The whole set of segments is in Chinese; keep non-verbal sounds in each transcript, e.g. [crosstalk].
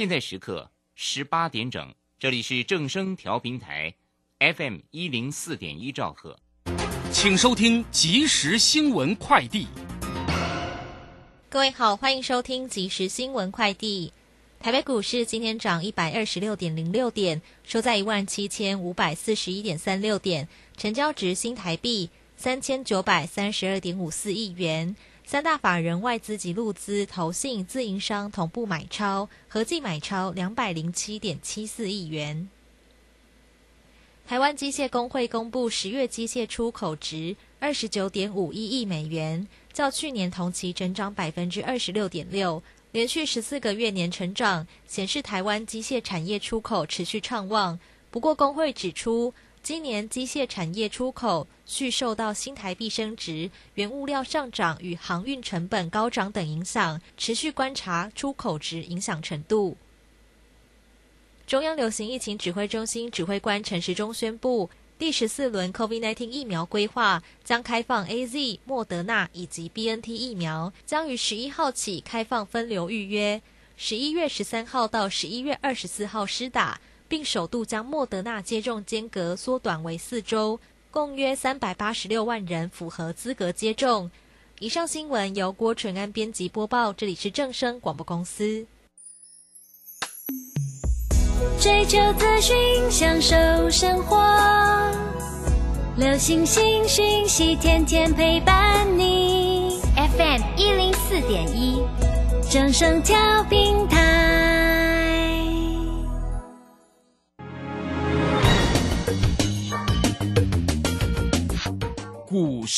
现在时刻十八点整，这里是正声调频台，FM 一零四点一兆赫，请收听即时新闻快递。各位好，欢迎收听即时新闻快递。台北股市今天涨一百二十六点零六点，收在一万七千五百四十一点三六点，成交值新台币三千九百三十二点五四亿元。三大法人外资及路资、投信、自营商同步买超，合计买超两百零七点七四亿元。台湾机械工会公布十月机械出口值二十九点五一亿美元，较去年同期增长百分之二十六点六，连续十四个月年成长，显示台湾机械产业出口持续畅旺。不过，工会指出。今年机械产业出口续受到新台币升值、原物料上涨与航运成本高涨等影响，持续观察出口值影响程度。中央流行疫情指挥中心指挥官陈时中宣布，第十四轮 COVID-19 疫苗规划将开放 A Z、莫德纳以及 B N T 疫苗，将于十一号起开放分流预约，十一月十三号到十一月二十四号施打。并首度将莫德纳接种间隔缩短为四周，共约三百八十六万人符合资格接种。以上新闻由郭纯安编辑播报，这里是正声广播公司。追求资讯，享受生活，流星星讯息，天天陪伴你。FM 一零四点一，正声调频台。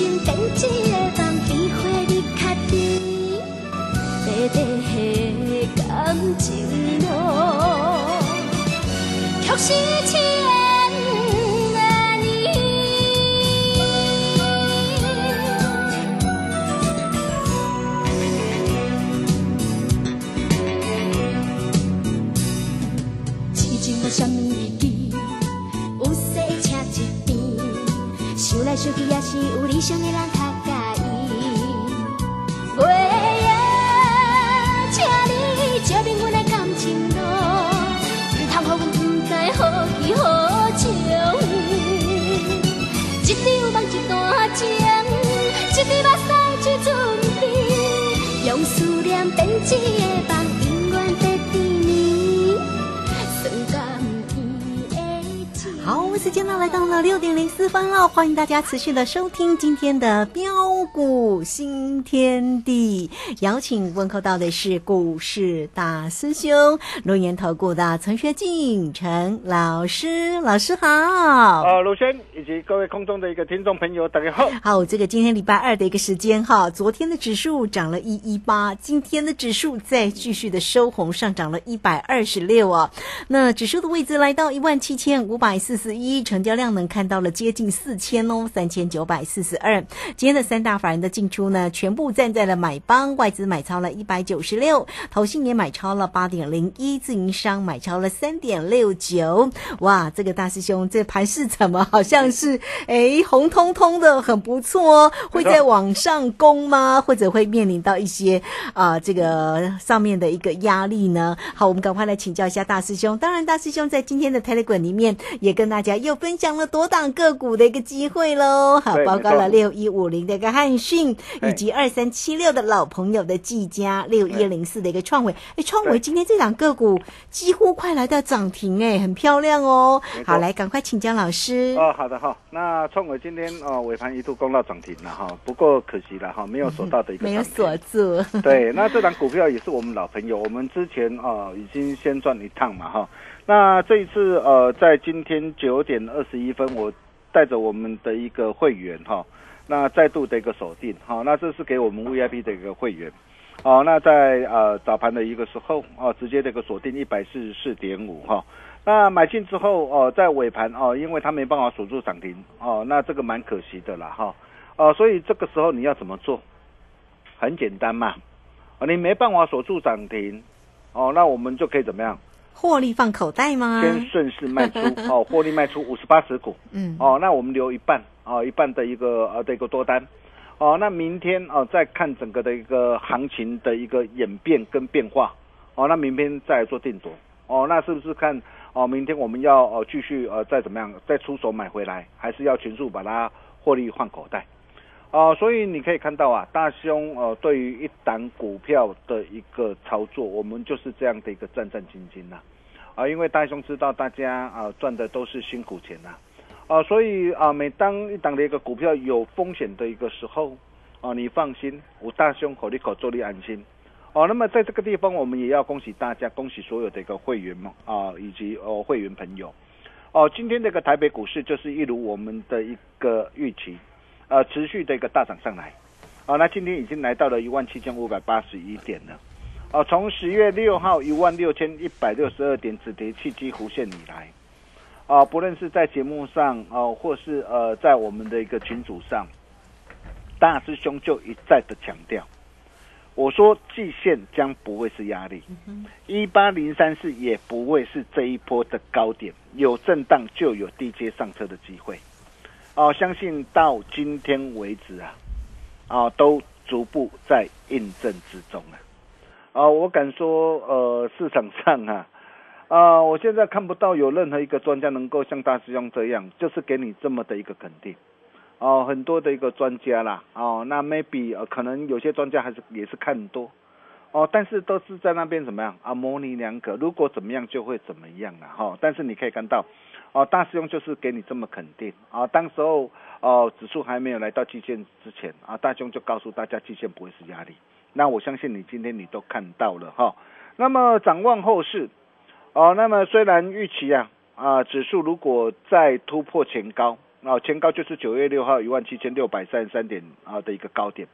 用是有理来到了六点零四分了，欢迎大家持续的收听今天的标股新天地。邀请问候到的是股市大师兄龙岩投顾的陈学进陈老师，老师好。呃，卢轩以及各位空中的一个听众朋友，大家好。好，这个今天礼拜二的一个时间哈，昨天的指数涨了一一八，今天的指数再继续的收红，上涨了一百二十六啊。那指数的位置来到一万七千五百四十一。一，成交量能看到了接近四千哦，三千九百四十二。今天的三大法人的进出呢，全部站在了买方，外资买超了一百九十六，投信也买超了八点零一，自营商买超了三点六九。哇，这个大师兄，这盘是怎么好像是哎红彤彤的，很不错哦？会在往上攻吗？或者会面临到一些啊、这个上面的一个压力呢？好，我们赶快来请教一下大师兄。当然，大师兄在今天的 Telegram 里面也跟大家又分享了多档个股的一个机会喽。好，对包括了六一五零的一个汉讯，以及二三七六的老朋友的技嘉，六一零四的一个创维。哎，创维今天这档个股几乎快来到涨停，哎，很漂亮哦好，来赶快请江老师。哦，好的哈。那创维今天哦尾盘一度攻到涨停了哈，不过可惜了哈，没有锁到的一个没有锁住，[laughs] [laughs] 对，那这档股票也是我们老朋友，我们之前啊、呃已经先赚一趟嘛哈。那这一次呃，在今天九点二十一分，我带着我们的一个会员哈，那再度的一个锁定哦，那这是给我们 VIP 的一个会员。哦，那在呃早盘的一个时候哦，直接的一个锁定一百四十四点五哈。那买进之后哦，在尾盘哦，因为它没办法锁住涨停哦，那这个蛮可惜的啦哈。哦，所以这个时候你要怎么做？很简单嘛，啊，你没办法锁住涨停，哦，那我们就可以怎么样？获利放口袋吗？先顺势卖出，哦，获利卖出五十八十股，嗯，哦，那我们留一半，哦，一半的一个呃的一个多单，哦，那明天哦再看整个的一个行情的一个演变跟变化，哦，那明天再做定夺，哦，那是不是看哦明天我们要呃继续呃再怎么样再出手买回来，还是要全数把它获利换口袋？哦，所以你可以看到啊，大兄呃对于一档股票的一个操作，我们就是这样的一个战战兢兢呐、啊，因为大兄知道大家啊赚的都是辛苦钱呐、啊所以啊每当一档的一个股票有风险的一个时候，啊你放心，我大胸口里口坐立安心。哦，那么在这个地方，我们也要恭喜大家，恭喜所有的一个会员们啊，以及哦会员朋友。哦，今天这个台北股市就是一如我们的一个预期，呃，持续的一个大涨上来。啊，那今天已经来到了一万七千五百八十一点了。哦，从十月六号一万六千一百六十二点止跌契机弧线以来，啊，不论是在节目上哦、或是呃在我们的一个群组上，大师兄就一再的强调，我说季线将不会是压力，一八零三四也不会是这一波的高点，有震荡就有低阶上车的机会。哦，相信到今天为止啊，啊，都逐步在印证之中啊。啊，我敢说，呃，市场上啊，啊，我现在看不到有任何一个专家能够像大师兄这样，就是给你这么的一个肯定。哦，很多的一个专家啦，哦，那 maybe 呃，可能有些专家还是也是看多，哦，但是都是在那边怎么样？啊，模棱两可，如果怎么样就会怎么样了哈、但是你可以看到，哦，大师兄就是给你这么肯定。啊，当时候哦指数还没有来到季线之前啊，大兄就告诉大家季线不会是压力。那我相信你今天你都看到了哈、那么展望后市，哦，那么虽然预期啊啊指数如果再突破前高。啊，前高就是九月六号一万七千六百三十三点啊的一个高点，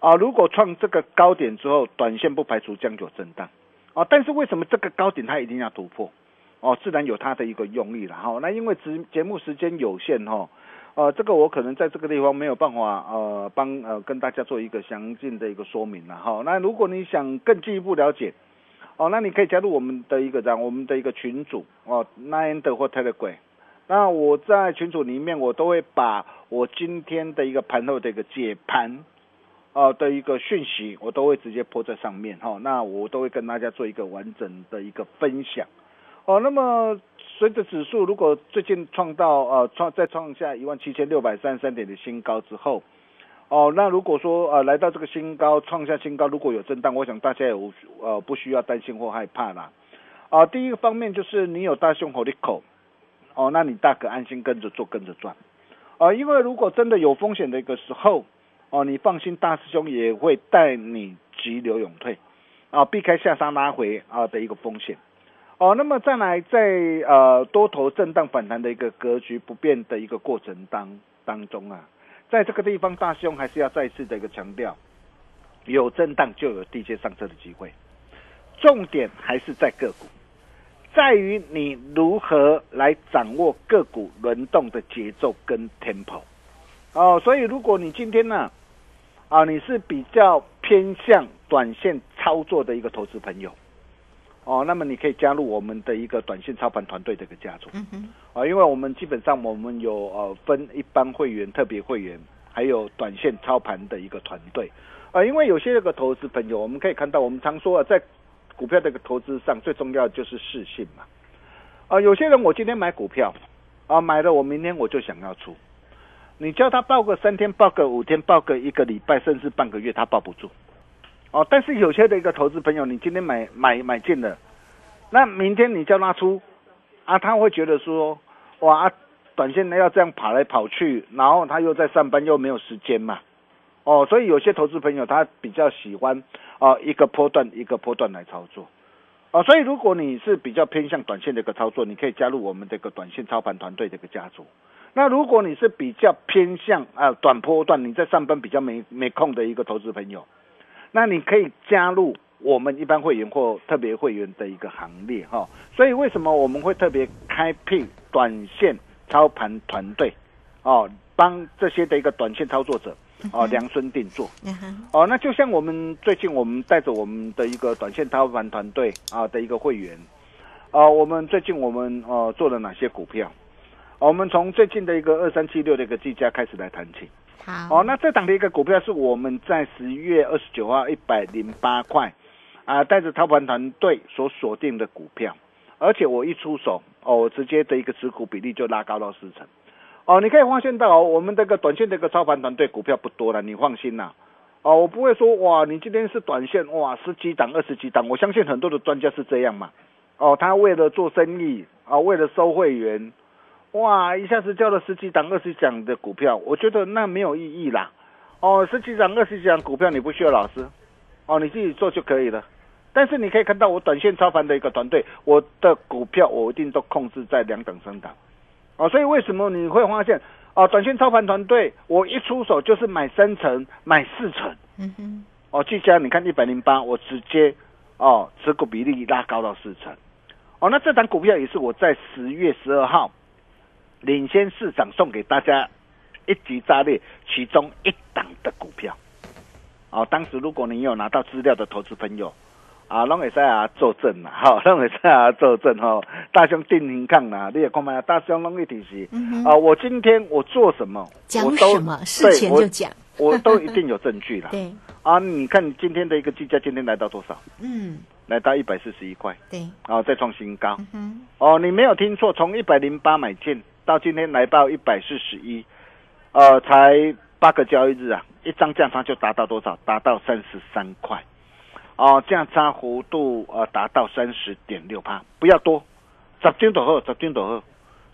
啊，如果创这个高点之后，短线不排除将有震荡，啊，但是为什么这个高点它一定要突破？哦，自然有它的一个用意了哈。那因为节节目时间有限哈，呃，这个我可能在这个地方没有办法呃帮呃跟大家做一个详尽的一个说明了哈。那如果你想更进一步了解，哦，那你可以加入我们的一个这样我们的一个群组哦，Nine 的或 Telegram。那我在群组里面，我都会把我今天的一个盘后的一个解盘，哦的一个讯息，我都会直接泼在上面哈、那我都会跟大家做一个完整的一个分享。哦，那么随着指数如果最近创到呃创再创下一万七千六百三十三点的新高之后，哦，那如果说呃来到这个新高创下新高，如果有震荡，我想大家也无呃不需要担心或害怕啦。啊、第一个方面就是你有大胸口的口。哦，那你大可安心跟着做，跟着赚，啊、因为如果真的有风险的一个时候，哦，你放心，大师兄也会带你急流勇退，啊，避开下杀拉回啊的一个风险，哦，那么再来在呃多头震荡反弹的一个格局不变的一个过程当当中啊，在这个地方，大师兄还是要再次的一个强调，有震荡就有低阶上车的机会，重点还是在个股。在于你如何来掌握个股轮动的节奏跟 tempo。哦，所以如果你今天呢，啊，你是比较偏向短线操作的一个投资朋友，哦，那么你可以加入我们的一个短线操盘团队的一个家族。嗯，啊，因为我们基本上我们有呃分一般会员、特别会员，还有短线操盘的一个团队。啊，因为有些这个投资朋友，我们可以看到，我们常说啊，在股票这个投资上，最重要的就是适性嘛。啊，有些人我今天买股票，啊，买了我明天我就想要出，你叫他报个三天，报个五天，报个一个礼拜，甚至半个月，他抱不住。哦，但是有些的一个投资朋友，你今天买买买进了，那明天你叫他出，啊，他会觉得说，哇，短线呢要这样跑来跑去，然后他又在上班，又没有时间嘛。哦，所以有些投资朋友他比较喜欢哦、一个波段一个波段来操作。哦，所以如果你是比较偏向短线的一个操作，你可以加入我们这个短线操盘团队的一个家族。那如果你是比较偏向啊、短波段，你在上班比较没没空的一个投资朋友，那你可以加入我们一般会员或特别会员的一个行列哈。所以为什么我们会特别开辟短线操盘团队哦，帮这些的一个短线操作者哦量身定做。哦，那就像我们最近我们带着我们的一个短线操盘团队啊的一个会员，啊，我们最近我们呃做了哪些股票？我们从最近的一个二三七六的一个计价开始来谈起。好，哦，那这档的一个股票是我们在十月二十九号一百零八块啊，带着操盘团队所锁定的股票，而且我一出手哦，我直接的一个持股比例就拉高到四成。哦，你可以发现到、我们这个短线的一个操盘团队股票不多了，你放心啦。哦，我不会说哇，你今天是短线哇，十几档、二十几档，我相信很多的专家是这样嘛。哦，他为了做生意啊，为了收会员，哇，一下子交了十几档、二十几档的股票，我觉得那没有意义啦。哦，十几档、二十几档股票你不需要老师，哦，你自己做就可以了。但是你可以看到我短线操盘的一个团队，我的股票我一定都控制在两等升档。哦，所以为什么你会发现哦，短线操盘团队我一出手就是买三成、买四成。嗯哼，哦，技嘉你看一百零八，我直接哦持股比例拉高到四成。哦，那这档股票也是我在十月十二号领先市场送给大家一级炸裂其中一档的股票。哦，当时如果你有拿到资料的投资朋友，啊，拢会使啊作证啦，[laughs] 吼、拢会使啊作证吼、大兄定停抗啦，你也看嘛，大兄拢一定是。嗯啊，我今天我做什么，讲什么事前就讲，我 [laughs] 我都一定有证据啦。对，啊，你看今天的一个计价，今天来到多少？嗯，来到一百四十一块，对，啊，再创新高。嗯，哦，你没有听错，从一百零八买进到今天来到一百四十一，呃，才八个交易日啊，一张价差就达到多少？达到三十三块。哦，价差幅度呃达到三十点六八，不要多，十张就好，十张就好，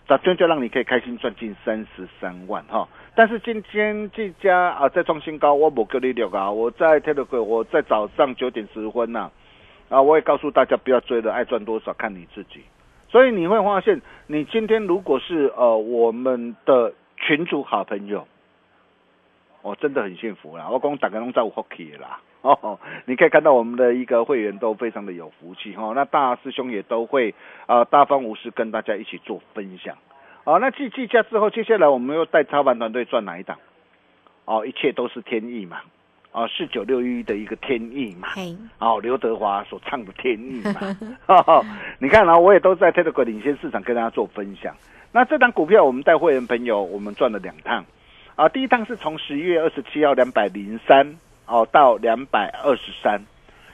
十张就让你可以开心赚进三十三万哈。但是今天这家啊再创新高，我不跟你聊啊，我在 Telegram，我在早上九点十分呐、啊，我也告诉大家不要追了，爱赚多少看你自己。所以你会发现，你今天如果是呃我们的群主好朋友，我、真的很幸福啦。我讲大家拢在有福气的啦。哦，你可以看到我们的一个会员都非常的有福气哈、那大师兄也都会呃大方无私跟大家一起做分享。好、那计计价之后，接下来我们又带操盘团队赚哪一档？哦，一切都是天意嘛。哦，四九六一的一个天意嘛。嘿，哦，刘德华所唱的天意嘛。[laughs] 哦、你看啊，我也都在 Telegram 领先市场跟大家做分享。那这档股票，我们带会员朋友，我们赚了两趟。啊，第一趟是从十一月二十七号两百零三哦到两百二十三，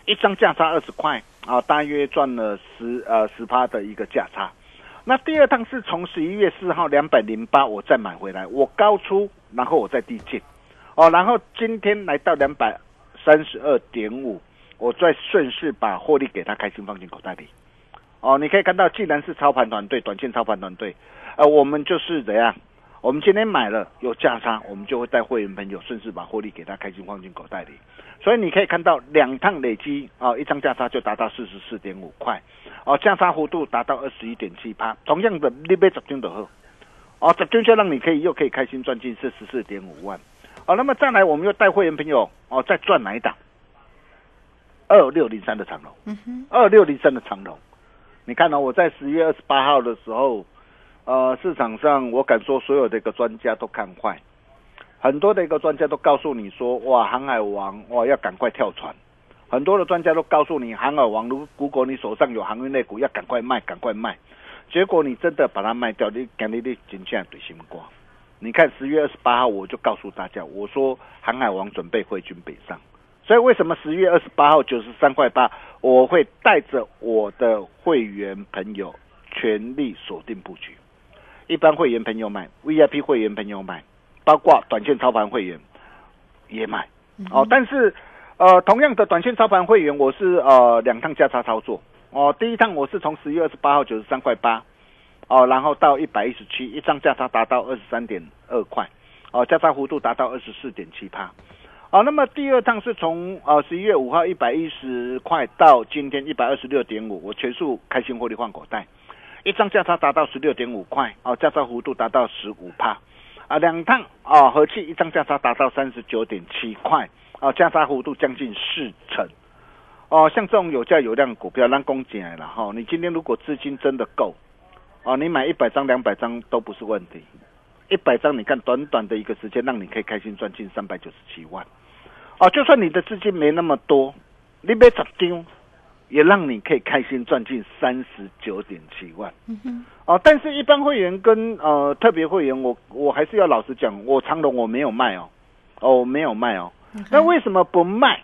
一张价差二十块啊，大约赚了十呃十趴的一个价差。那第二趟是从十一月四号两百零八，我再买回来，我高出，然后我再低进，哦，然后今天来到两百三十二点五，我再顺势把获利给他开心放进口袋里。哦，你可以看到，既然是操盘团队，短线操盘团队，呃，我们就是怎样？我们今天买了有价差，我们就会带会员朋友顺势把获利给他开心放进口袋里。所以你可以看到两趟累积啊、一张价差就达到四十四点五块，哦，价差幅度达到二十一点七八。同样的，你买十张就好，哦，十张就让你可以又可以开心赚进四十四点五万。哦，那么再来，我们又带会员朋友哦，再赚哪一档？二六零三的长龙，嗯哼，二六零三的长龙，你看呢、我在十月二十八号的时候，呃，市场上我敢说所有的一个专家都看坏，很多的一个专家都告诉你说，哇，航海王，哇，要赶快跳船。很多的专家都告诉你，航海王，如如果你手上有航运类股，要赶快卖，赶快卖。结果你真的把它卖掉，你赶紧你真正对心瓜。你看十月二十八号，我就告诉大家，我说航海王准备回军北上。所以为什么十月二十八号九十三块八，我会带着我的会员朋友全力锁定布局，一般会员朋友买，VIP 会员朋友买，包括短线操盘会员也买。哦，但是呃，同样的短线操盘会员，我是呃两趟价差操作。哦，第一趟我是从十月二十八号九十三块八，哦，然后到一百一十七，一张价差达到二十三点二块，哦，价差幅度达到二十四点七帕。哦，那么第二趟是从呃十一月五号一百一十块到今天一百二十六点五，我全数开心获利换口袋，一张价差达到十六点五块，哦，价差幅度达到十五帕，啊，两趟哦合计一张价差达到三十九点七块，哦，价差幅度将近四成。哦，像这种有价有量股票，让攻进来了哈。你今天如果资金真的够，哦，你买一百张、两百张都不是问题。一百张，你看短短的一个时间，让你可以开心赚进三百九十七万。哦，就算你的资金没那么多，你买十张，也让你可以开心赚进三十九点七万。哦，但是一般会员跟呃特别会员，我我还是要老实讲，我长隆我没有卖哦，哦我没有卖哦。那为什么不卖？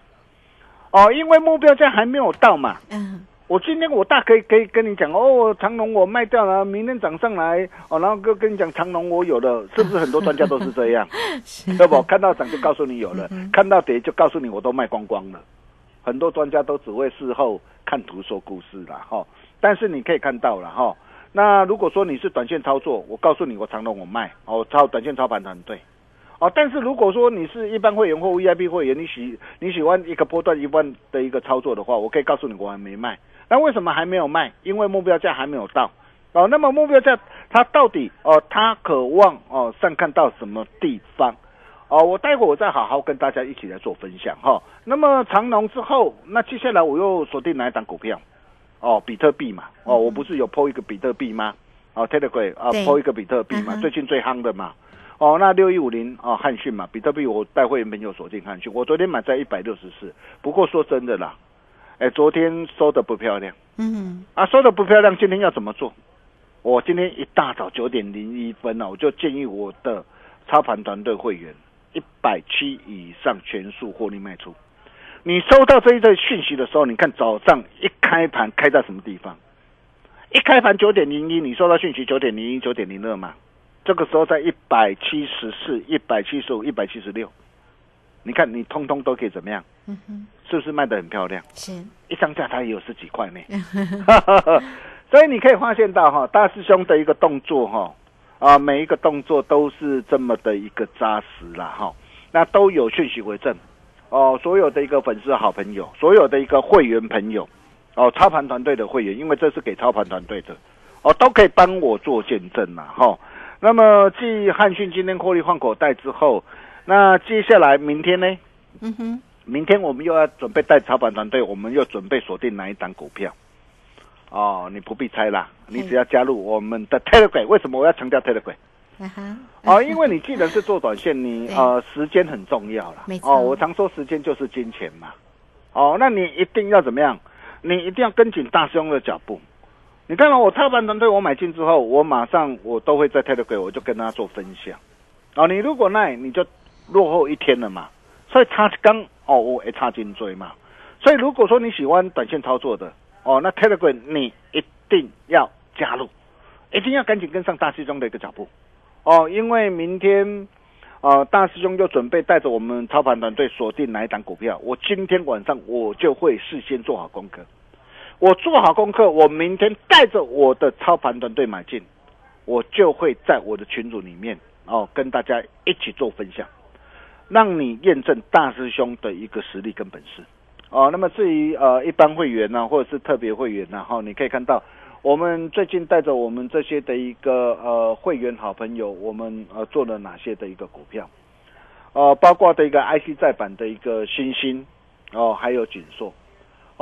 哦，因为目标价还没有到嘛。嗯，我今天我大可以可以跟你讲哦，长隆我卖掉了，明天涨上来哦，然后跟跟你讲长隆我有了，是不是很多专家都是这样？[laughs] 要不？看到涨就告诉你有了，看到跌就告诉你我都卖光光了。很多专家都只会事后看图说故事啦，哈。但是你可以看到了哈。那如果说你是短线操作，我告诉你我长隆我卖哦，操短线操盘团队。哦，但是如果说你是一般会员或 VIP 会员，你喜你喜欢一个波段一万的一个操作的话，我可以告诉你我还没卖。那为什么还没有卖？因为目标价还没有到。哦，那么目标价它到底哦，它渴望哦上看到什么地方？哦，我待会我再好好跟大家一起来做分享哈、那么长隆之后，那接下来我又锁定哪一档股票？哦，比特币嘛。哦，我不是有 PO 一个比特币吗？哦，Telegram 啊抛一个比特币嘛，最近最夯的嘛。哦，那六一五零哦，汉讯嘛，比特币我带会员朋友锁定汉讯，我昨天买在一百六十四，不过说真的啦，哎，昨天收的不漂亮嗯，啊，收的不漂亮，今天要怎么做？我今天一大早九点零一分呢、我就建议我的操盘团队会员一百七以上全数获利卖出。你收到这一则讯息的时候，你看早上一开盘开在什么地方？一开盘九点零一，你收到讯息九点零一、九点零二嘛？这个时候在一百七十四、一百七十五、一百七十六，你看你通通都可以怎么样？嗯哼，是不是卖的很漂亮？是，一张价它也有十几块呢。[laughs] [laughs] 所以你可以发现到哈，大师兄的一个动作哈，啊，每一个动作都是这么的一个扎实啦哈，那都有讯息为证哦。所有的一个粉丝好朋友，所有的一个会员朋友，哦，操盘团队的会员，因为这是给操盘团队的，哦，都可以帮我做见证啦哈。那么继汉讯今天获利换口袋之后，那接下来明天呢？嗯哼，明天我们又要准备带操盘团队，我们又准备锁定哪一档股票？哦，你不必猜啦，你只要加入我们的 Telegram。为什么我要强调 Telegram？啊哈，哦，因为你既然是做短线，你 [laughs] 对呃时间很重要啦没。错哦，我常说时间就是金钱嘛。哦，那你一定要怎么样？你一定要跟紧大师兄的脚步。你看到我操盘团队，我买进之后，我马上我都会在 Telegram 我就跟他做分享。哦，你如果那你就落后一天了嘛，所以差刚哦，我也差金追嘛。所以如果说你喜欢短线操作的，哦，那 Telegram 你一定要加入，一定要赶紧跟上大师兄的一个脚步。哦，因为明天，呃，大师兄就准备带着我们操盘团队锁定哪一档股票。我今天晚上我就会事先做好功课，我做好功课，我明天带着我的操盘团队买进，我就会在我的群组里面哦跟大家一起做分享，让你验证大师兄的一个实力跟本事。哦，那么至于呃一般会员呢、或者是特别会员呢、哈、你可以看到。我们最近带着我们这些的一个呃会员好朋友，我们呃做了哪些的一个股票？呃，包括的一个 IC 再版的一个新兴，哦，还有锦硕，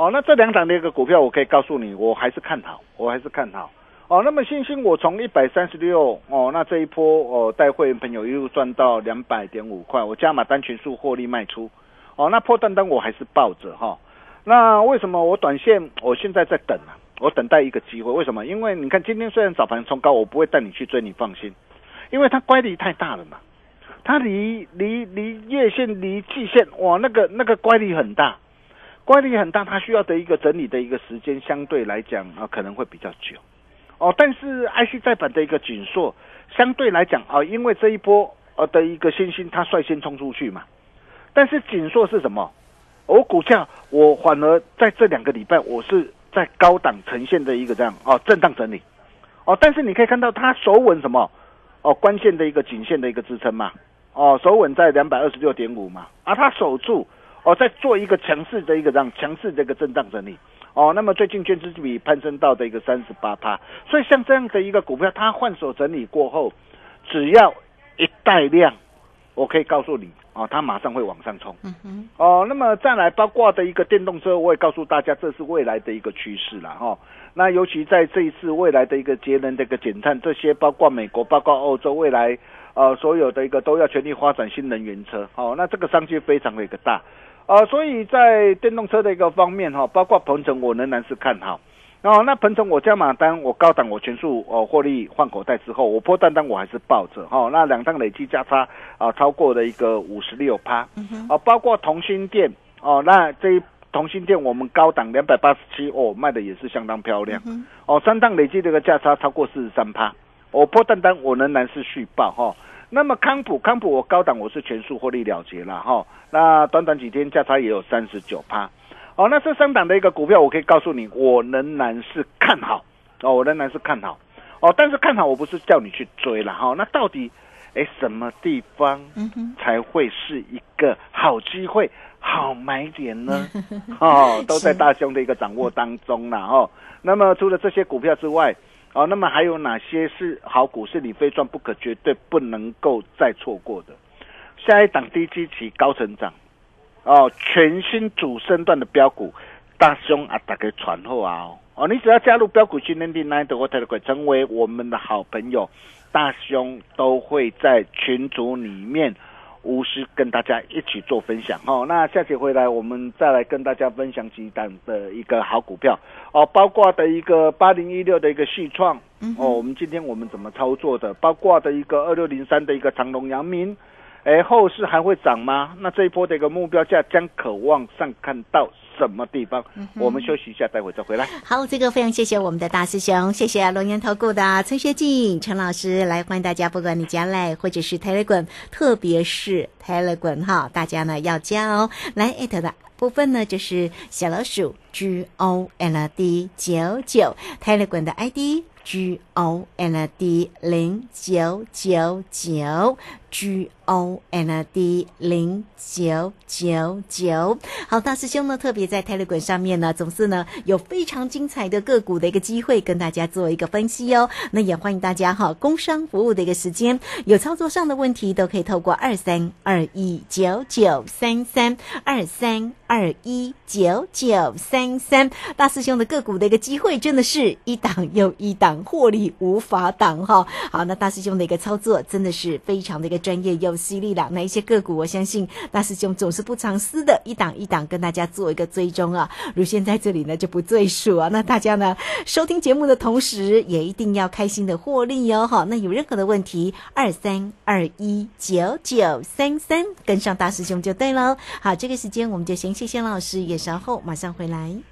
哦，那这两档的一个股票，我可以告诉你，我还是看好，我还是看好。哦，那么星星我从一百三十六哦，那这一波哦，带会员朋友一路赚到两百点五块，我加码单全数获利卖出。哦，那破单单我还是抱着哈。那为什么我短线我现在在等啊？我等待一个机会，为什么？因为你看今天虽然早盘冲高，我不会带你去追，你放心，因为它乖离太大了嘛。它离离离月线离季线哇，那个那个乖离很大，乖离很大，它需要的一个整理的一个时间相对来讲啊可能会比较久。哦，但是 IC 再版的一个紧缩相对来讲啊，因为这一波呃的一个新兴它率先冲出去嘛，但是紧缩是什么？我股价我反而在这两个礼拜我是在高档呈现的一个这样哦震荡整理，哦，但是你可以看到它守稳什么？哦，关键的一个颈线的一个支撑嘛。哦，守稳在两百二十六点五嘛，而它守住，哦，在做一个强势的一个这样强势的一个震荡整理，哦，那么最近券资比攀升到的一个三十八趴，所以像这样的一个股票，它换手整理过后，只要一带量，我可以告诉你，哦，它马上会往上冲，嗯哼，哦，那么再来包括的一个电动车，我也告诉大家，这是未来的一个趋势了，哈，那尤其在这一次未来的一个节能的一个减碳，这些包括美国，包括欧洲未来。呃，所有的一个都要全力发展新能源车，哦，那这个商机非常的一个大，啊，所以在电动车的一个方面哈，包括鹏程，我仍然是看好，哦，那鹏程我加码单，我高档我全数哦获利换口袋之后，我破单单我还是抱着，哈，那两档累计价差啊超过了一个五十六趴，啊，包括同心店，哦，那这一同心店我们高档两百八十七，哦，卖的也是相当漂亮，哦，三档累计这个价差超过四十三趴。我破单单，我仍然是续报哈。那么康普康普，我高档我是全数获利了结了哈。那短短几天价差也有三十九趴。哦，那这三档的一个股票，我可以告诉你，我仍然是看好哦，我仍然是看好哦。但是看好我不是叫你去追了哈。那到底哎什么地方才会是一个好机会、好买点呢？[laughs] 哦，都在大兄的一个掌握当中了哦。那么除了这些股票之外，哦，那么还有哪些是好股，是你非赚不可、绝对不能够再错过的？下一档低基期高成长，哦，全新主升段的标股，大兄啊，大家传后啊！哦，你只要加入标股训练营 Nine 的 Water 成为我们的好朋友，大兄都会在群组里面。无私跟大家一起做分享哦。那下节回来，我们再来跟大家分享几档的一个好股票哦，包括的一个八零一六的一个续创哦，我们今天我们怎么操作的？包括的一个二六零三的一个长隆阳明，哎，后市还会涨吗？那这一波的一个目标价将可望上看到。什么地方？我们休息一下，待会再回来。好，这个非常谢谢我们的大师兄，谢谢龙岩投顾的陈学进陈老师来欢迎大家，不管你加来或者是 Telegram，特别是 Telegram 哈，大家呢要加哦。来艾特的部分呢就是小老鼠 G O L D 九九 Telegram 的 ID G O L D 零九九九 G。O N D 零九九九，好，大师兄呢特别在泰勒滚上面呢，总是呢有非常精彩的个股的一个机会跟大家做一个分析哦。那也欢迎大家哈，工商服务的一个时间，有操作上的问题都可以透过二三二一九九三三二三二一九九三三，大师兄的个股的一个机会真的是一档又一档，获利无法挡哈。好，那大师兄的一个操作真的是非常的一个专业又。犀利的那一些个股，我相信大师兄总是不藏私的，一档一档跟大家做一个追踪啊。如现在这里呢就不赘述啊。那大家呢收听节目的同时，也一定要开心的获利哟哈。那有任何的问题，二三二一九九三三跟上大师兄就对喽。好，这个时间我们就先谢谢老师，也稍后马上回来。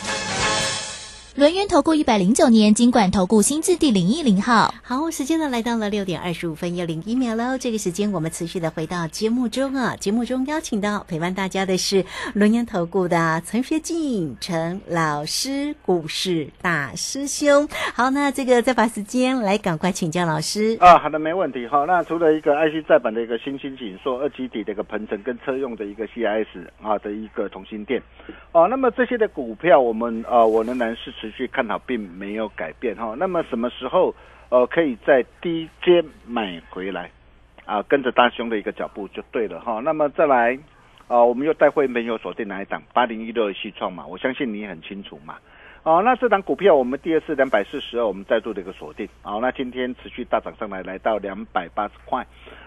轮源投顾一百零九年金管投顾新字第零一零号。好，时间呢来到了六点二十五分又零一秒喽。这个时间我们持续的回到节目中啊，节目中邀请到陪伴大家的是轮源投顾的陈学进陈老师，股市大师兄。好，那这个再把时间来赶快请教老师。啊，好的，没问题。好，那除了一个 IC 再版的一个新兴紧缩二级体的一个鹏程跟车用的一个 CIS 啊的一个同心店，哦、那么这些的股票我们啊我仍然是持续看好，并没有改变哈、那么什么时候呃可以在低阶买回来啊，跟着大兄的一个脚步就对了哈、那么再来啊，我们又带会朋友锁定哪一档八零一六的西创嘛，我相信你很清楚嘛。哦，那这档股票我们第二次两百四十二，我们再做的一个锁定。好、那今天持续大涨上来，来到两百八十块。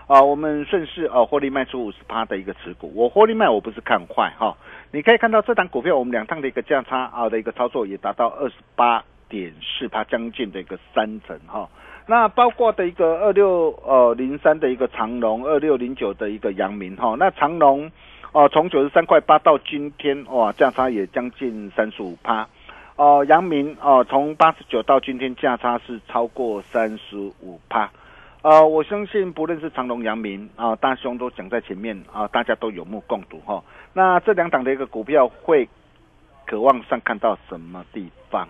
啊，我们顺势呃获利卖出五十趴的一个持股。我获利卖我不是看坏哈、你可以看到这档股票我们两趟的一个价差啊的一个操作也达到二十八点四趴，将近的一个三成哈、那包括的一个二六呃零三的一个长隆，二六零九的一个阳明哈、那长隆哦、从九十三块八到今天哇价差也将近三十五趴。哦，阳明哦，从八十九到今天价差是超过三十五趴，呃，我相信不论是长隆、阳明啊、大雄都讲在前面啊、大家都有目共睹哈、那这两档的一个股票会渴望上看到什么地方？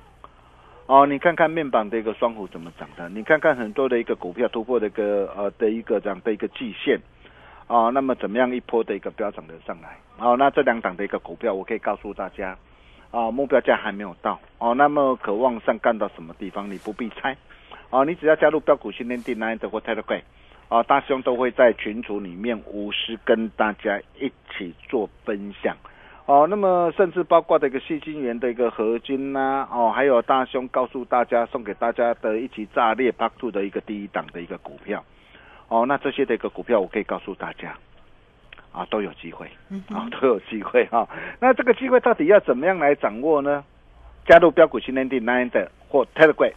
哦，你看看面板的一个双虎怎么涨的？你看看很多的一个股票突破的一个呃的一个这样的一个季线，啊、那么怎么样一波的一个飙涨的上来？哦，那这两档的一个股票，我可以告诉大家。啊，目标价还没有到哦，那么渴望上干到什么地方？你不必猜，哦，你只要加入标股训练营 Line 或 Telegram，啊，大兄都会在群组里面无私跟大家一起做分享，哦，那么甚至包括的一个细晶元的一个合金呐、哦，还有大兄告诉大家送给大家的一起炸裂 Park Two 的一个第一档的一个股票，哦，那这些的一个股票我可以告诉大家。啊，都有机会，啊，都有机会哈、那这个机会到底要怎么样来掌握呢？加入标股训练营 Nine 的或 Telegram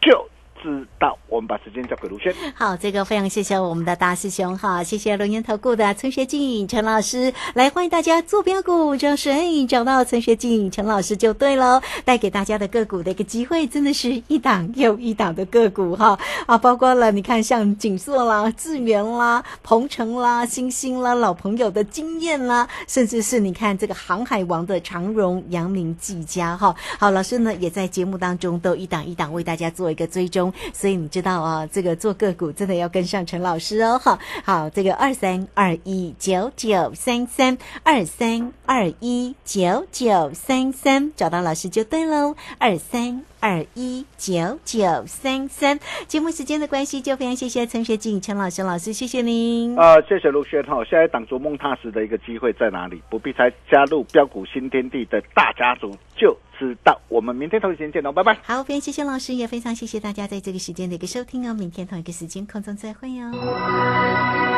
就知道。我们把时间交给卢轩。好，这个非常谢谢我们的大师兄哈，谢谢龙岩投顾的陈学进陈老师，来欢迎大家做标股，就是哎找到陈学进陈老师就对喽，带给大家的个股的一个机会，真的是一档又一档的个股哈啊，包括了你看像锦硕啦、智源啦、鹏程啦、星星啦，老朋友的经验啦，甚至是你看这个航海王的长荣、阳明、技嘉哈，好，老师呢也在节目当中都一档一档为大家做一个追踪，所以你知道啊，这个做个股真的要跟上陈老师哦，哈，好，这个二三二一九九三三二三二一九九三三，找到老师就对喽，二三。二一九九三三，节目时间的关系，就非常谢谢陈学静陈老师老师，谢谢您。啊、谢谢卢轩哈。现在挡逐梦踏实的一个机会在哪里？不必猜，加入标股新天地的大家族就知道。我们明天同一时间见喽，拜拜。好，非常谢谢老师，也非常谢谢大家在这个时间的一个收听哦。明天同一个时间空中再会哦。